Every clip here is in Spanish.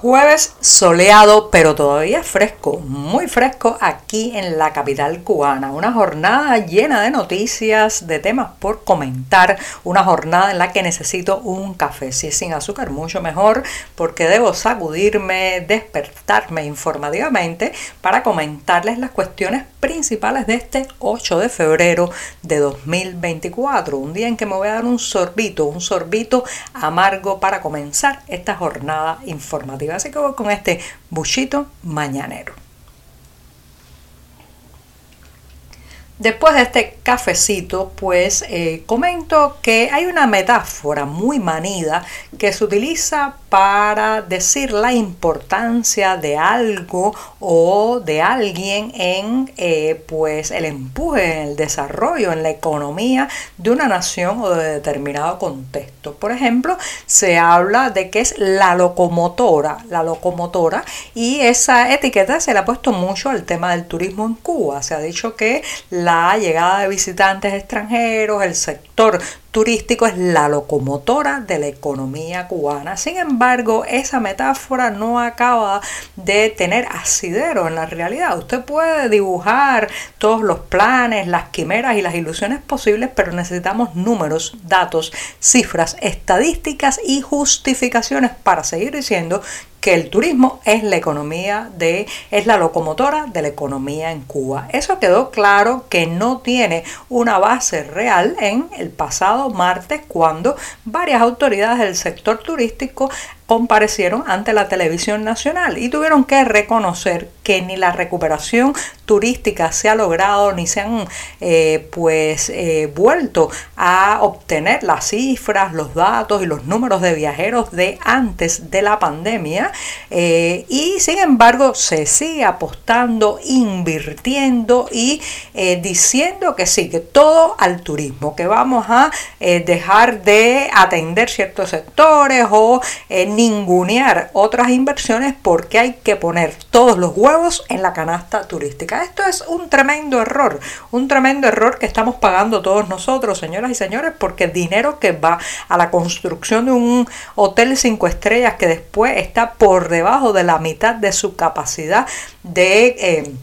Jueves soleado, pero todavía fresco, muy fresco aquí en la capital cubana. Una jornada llena de noticias, de temas por comentar. Una jornada en la que necesito un café. Si es sin azúcar, mucho mejor, porque debo sacudirme, despertarme informativamente para comentarles las cuestiones principales de este 8 de febrero de 2024. Un día en que me voy a dar un sorbito, un sorbito amargo para comenzar esta jornada informativa. Así que voy con este buchito mañanero. Después de este cafecito, pues eh, comento que hay una metáfora muy manida que se utiliza para decir la importancia de algo o de alguien en eh, pues el empuje, en el desarrollo, en la economía de una nación o de determinado contexto. Por ejemplo, se habla de que es la locomotora, la locomotora, y esa etiqueta se le ha puesto mucho al tema del turismo en Cuba. Se ha dicho que la llegada de visitantes extranjeros, el sector turístico es la locomotora de la economía cubana. Sin embargo, esa metáfora no acaba de tener asidero en la realidad. Usted puede dibujar todos los planes, las quimeras y las ilusiones posibles, pero necesitamos números, datos, cifras, estadísticas y justificaciones para seguir diciendo que el turismo es la economía de, es la locomotora de la economía en Cuba. Eso quedó claro que no tiene una base real en el pasado martes cuando varias autoridades del sector turístico comparecieron ante la televisión nacional y tuvieron que reconocer que ni la recuperación turística se ha logrado ni se han eh, pues eh, vuelto a obtener las cifras, los datos y los números de viajeros de antes de la pandemia eh, y sin embargo se sigue apostando, invirtiendo y diciendo que sí, que todo al turismo, que vamos a dejar de atender ciertos sectores o ningunear otras inversiones porque hay que poner todos los huevos en la canasta turística. Esto es un tremendo error, un tremendo error que estamos pagando todos nosotros, señoras y señores, porque dinero que va a la construcción de un hotel cinco estrellas que después está por debajo de la mitad de su capacidad de... Eh,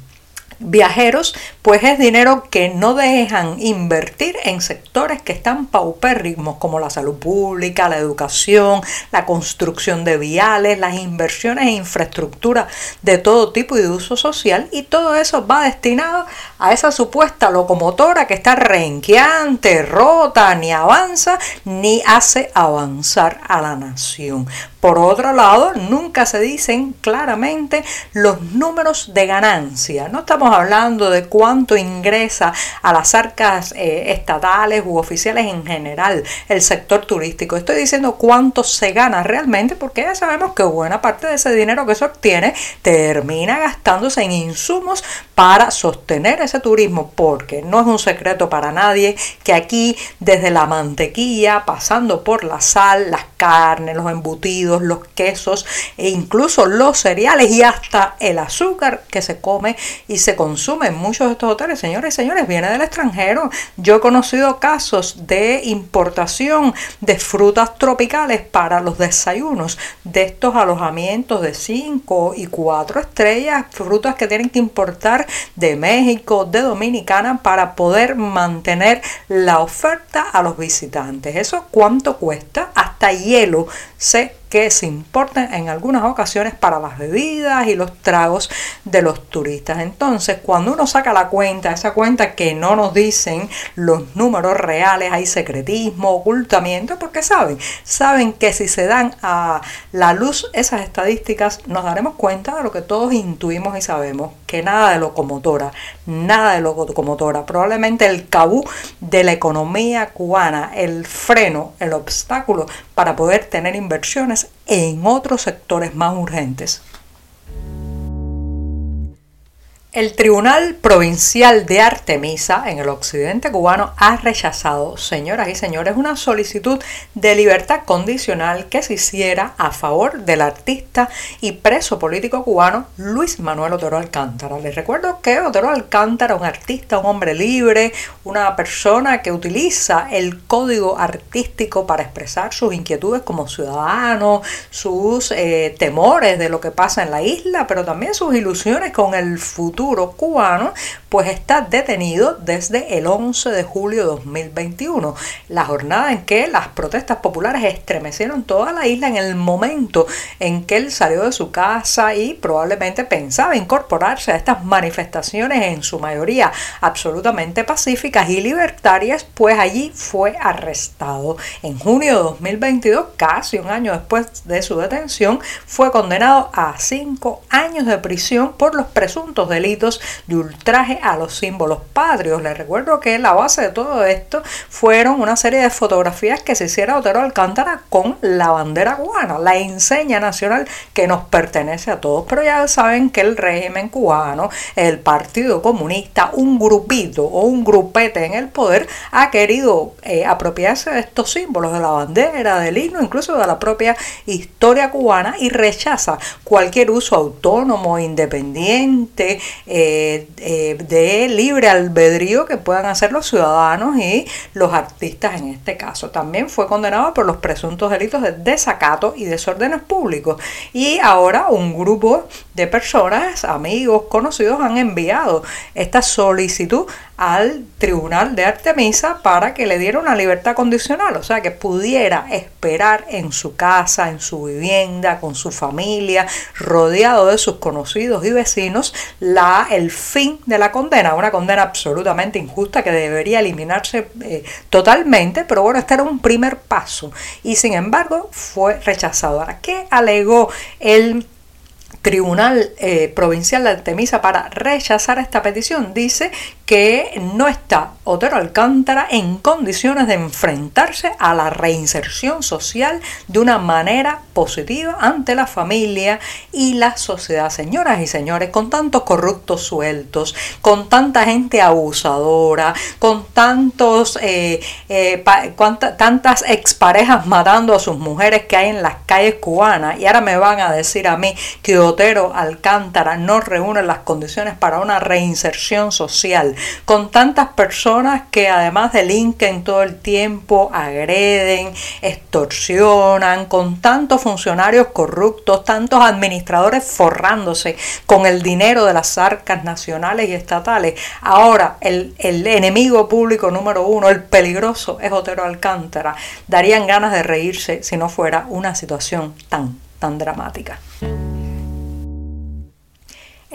viajeros, pues es dinero que no dejan invertir en sectores que están paupérrimos como la salud pública, la educación, la construcción de viales, las inversiones en infraestructura de todo tipo y de uso social y todo eso va destinado a esa supuesta locomotora que está renqueante, rota, ni avanza ni hace avanzar a la nación. Por otro lado, nunca se dicen claramente los números de ganancia. No estamos hablando de cuánto ingresa a las arcas eh, estatales u oficiales en general el sector turístico. Estoy diciendo cuánto se gana realmente porque ya sabemos que buena parte de ese dinero que se obtiene termina gastándose en insumos para sostener ese turismo porque no es un secreto para nadie que aquí desde la mantequilla pasando por la sal, las carnes, los embutidos, los quesos e incluso los cereales y hasta el azúcar que se come y se consume en muchos de estos hoteles. Señores y señores, viene del extranjero. Yo he conocido casos de importación de frutas tropicales para los desayunos de estos alojamientos de 5 y 4 estrellas, frutas que tienen que importar de México, de Dominicana para poder mantener la oferta a los visitantes. ¿Eso cuánto cuesta? Hasta hielo se que se importan en algunas ocasiones para las bebidas y los tragos de los turistas. Entonces, cuando uno saca la cuenta, esa cuenta que no nos dicen los números reales, hay secretismo, ocultamiento, porque saben, saben que si se dan a la luz esas estadísticas, nos daremos cuenta de lo que todos intuimos y sabemos, que nada de locomotora, nada de locomotora, probablemente el cabú de la economía cubana, el freno, el obstáculo para poder tener inversiones en otros sectores más urgentes. El Tribunal Provincial de Artemisa en el occidente cubano ha rechazado, señoras y señores, una solicitud de libertad condicional que se hiciera a favor del artista y preso político cubano Luis Manuel Otero Alcántara. Les recuerdo que Otero Alcántara, un artista, un hombre libre, una persona que utiliza el código artístico para expresar sus inquietudes como ciudadano, sus eh, temores de lo que pasa en la isla, pero también sus ilusiones con el futuro cubano, pues está detenido desde el 11 de julio de 2021, la jornada en que las protestas populares estremecieron toda la isla en el momento en que él salió de su casa y probablemente pensaba incorporarse a estas manifestaciones en su mayoría absolutamente pacíficas y libertarias, pues allí fue arrestado. En junio de 2022, casi un año después de su detención, fue condenado a cinco años de prisión por los presuntos delitos de ultraje a los símbolos patrios. Les recuerdo que la base de todo esto fueron una serie de fotografías que se hiciera Otero Alcántara con la bandera cubana, la enseña nacional que nos pertenece a todos. Pero ya saben que el régimen cubano, el Partido Comunista, un grupito o un grupete en el poder ha querido eh, apropiarse de estos símbolos, de la bandera, del himno, incluso de la propia historia cubana y rechaza cualquier uso autónomo, independiente, eh, eh, de libre albedrío que puedan hacer los ciudadanos y los artistas en este caso. También fue condenado por los presuntos delitos de desacato y desórdenes públicos. Y ahora un grupo de personas, amigos, conocidos, han enviado esta solicitud al Tribunal de Artemisa para que le diera una libertad condicional, o sea, que pudiera esperar en su casa, en su vivienda, con su familia, rodeado de sus conocidos y vecinos, la, el fin de la condena, una condena absolutamente injusta que debería eliminarse eh, totalmente, pero bueno, este era un primer paso y sin embargo fue rechazado. Ahora, ¿qué alegó el Tribunal eh, Provincial de Artemisa para rechazar esta petición dice que no está Otero Alcántara en condiciones de enfrentarse a la reinserción social de una manera positiva ante la familia y la sociedad. Señoras y señores, con tantos corruptos sueltos, con tanta gente abusadora, con tantos eh, eh, tantas exparejas matando a sus mujeres que hay en las calles cubanas, y ahora me van a decir a mí que Otero Alcántara no reúne las condiciones para una reinserción social, con tantas personas que además delinquen todo el tiempo, agreden, extorsionan, con tantos funcionarios corruptos, tantos administradores forrándose con el dinero de las arcas nacionales y estatales. Ahora el, enemigo público número uno, el peligroso, es Otero Alcántara. Darían ganas de reírse si no fuera una situación tan, tan dramática.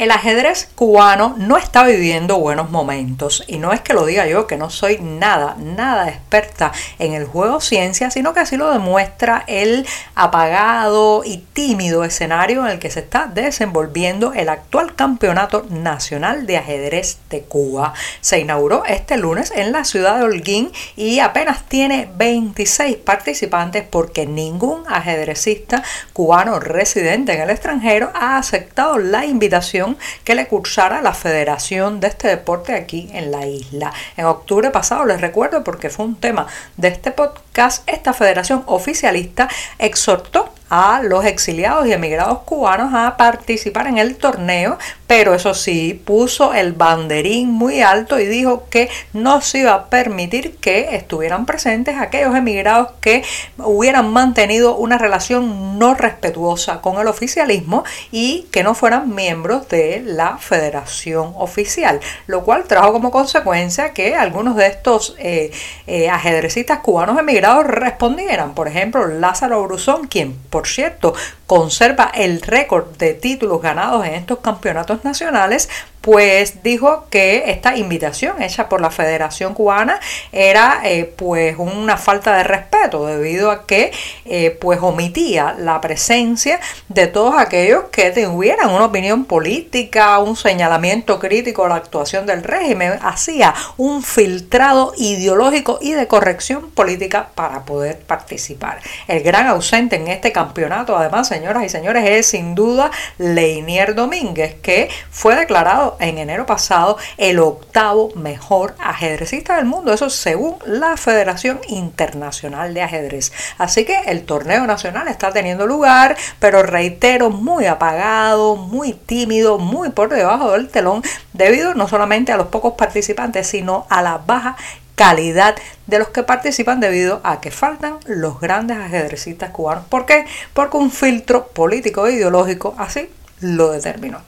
El ajedrez cubano no está viviendo buenos momentos y no es que lo diga yo, que no soy nada, nada experta en el juego ciencia, sino que así lo demuestra el apagado y tímido escenario en el que se está desenvolviendo el actual Campeonato Nacional de Ajedrez de Cuba. Se inauguró este lunes en la ciudad de Holguín y apenas tiene 26 participantes porque ningún ajedrecista cubano residente en el extranjero ha aceptado la invitación que le cursara la federación de este deporte aquí en la isla. En octubre pasado, les recuerdo porque fue un tema de este podcast, esta federación oficialista exhortó a los exiliados y emigrados cubanos a participar en el torneo, pero eso sí, puso el banderín muy alto y dijo que no se iba a permitir que estuvieran presentes aquellos emigrados que hubieran mantenido una relación no respetuosa con el oficialismo y que no fueran miembros de la federación oficial, lo cual trajo como consecuencia que algunos de estos eh, eh, ajedrecistas cubanos emigrados respondieran. Por ejemplo, Lázaro Bruzón, quien por por cierto, conserva el récord de títulos ganados en estos campeonatos nacionales, pues dijo que esta invitación hecha por la Federación Cubana era eh, pues una falta de respeto debido a que eh, pues omitía la presencia de todos aquellos que tuvieran una opinión política, un señalamiento crítico a la actuación del régimen, hacía un filtrado ideológico y de corrección política para poder participar. El gran ausente en este campeonato, además, señoras y señores, es sin duda Leinier Domínguez, que fue declarado en enero pasado el octavo mejor ajedrecista del mundo, eso según la Federación Internacional de Ajedrez. Así que el torneo nacional está teniendo lugar, pero reitero, muy apagado, muy tímido, muy por debajo del telón, debido no solamente a los pocos participantes, sino a la baja calidad de los que participan debido a que faltan los grandes ajedrecistas cubanos. ¿Por qué? Porque un filtro político e ideológico así lo determinó.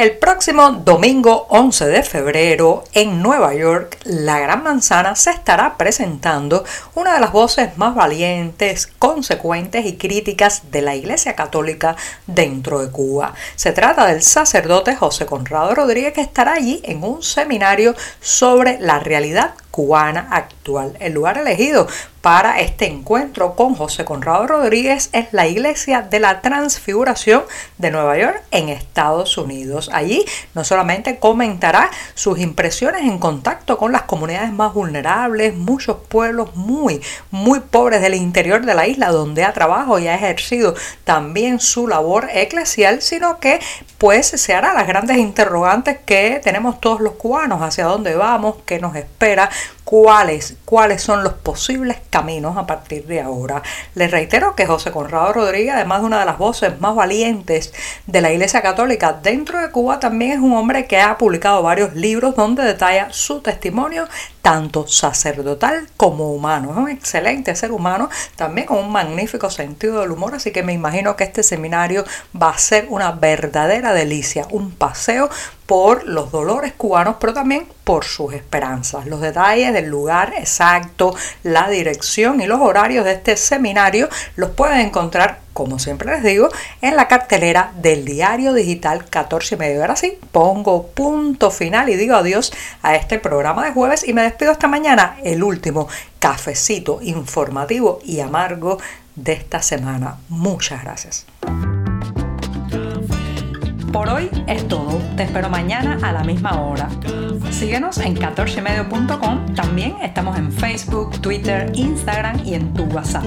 El próximo domingo 11 de febrero en Nueva York, la Gran Manzana se estará presentando una de las voces más valientes, consecuentes y críticas de la Iglesia Católica dentro de Cuba. Se trata del sacerdote José Conrado Rodríguez que estará allí en un seminario sobre la realidad cubana actual. El lugar elegido para este encuentro con José Conrado Rodríguez es la Iglesia de la Transfiguración de Nueva York en Estados Unidos. Allí no solamente comentará sus impresiones en contacto con las comunidades más vulnerables, muchos pueblos muy, muy pobres del interior de la isla donde ha trabajado y ha ejercido también su labor eclesial, sino que pues se hará las grandes interrogantes que tenemos todos los cubanos, hacia dónde vamos, qué nos espera, cuáles, cuáles son los posibles caminos a partir de ahora. Les reitero que José Conrado Rodríguez, además de una de las voces más valientes de la Iglesia Católica dentro de Cuba, también es un hombre que ha publicado varios libros donde detalla su testimonio tanto sacerdotal como humano. Es un excelente ser humano, también con un magnífico sentido del humor, así que me imagino que este seminario va a ser una verdadera delicia, un paseo por los dolores cubanos, pero también por sus esperanzas. Los detalles del lugar exacto, la dirección y los horarios de este seminario los pueden encontrar, como siempre les digo, en la cartelera del diario digital 14 y medio. Ahora sí, pongo punto final y digo adiós a este programa de jueves y me despido esta mañana, el último cafecito informativo y amargo de esta semana. Muchas gracias. Por hoy es todo. Te espero mañana a la misma hora. Síguenos en 14medio.com. También estamos en Facebook, Twitter, Instagram y en tu WhatsApp.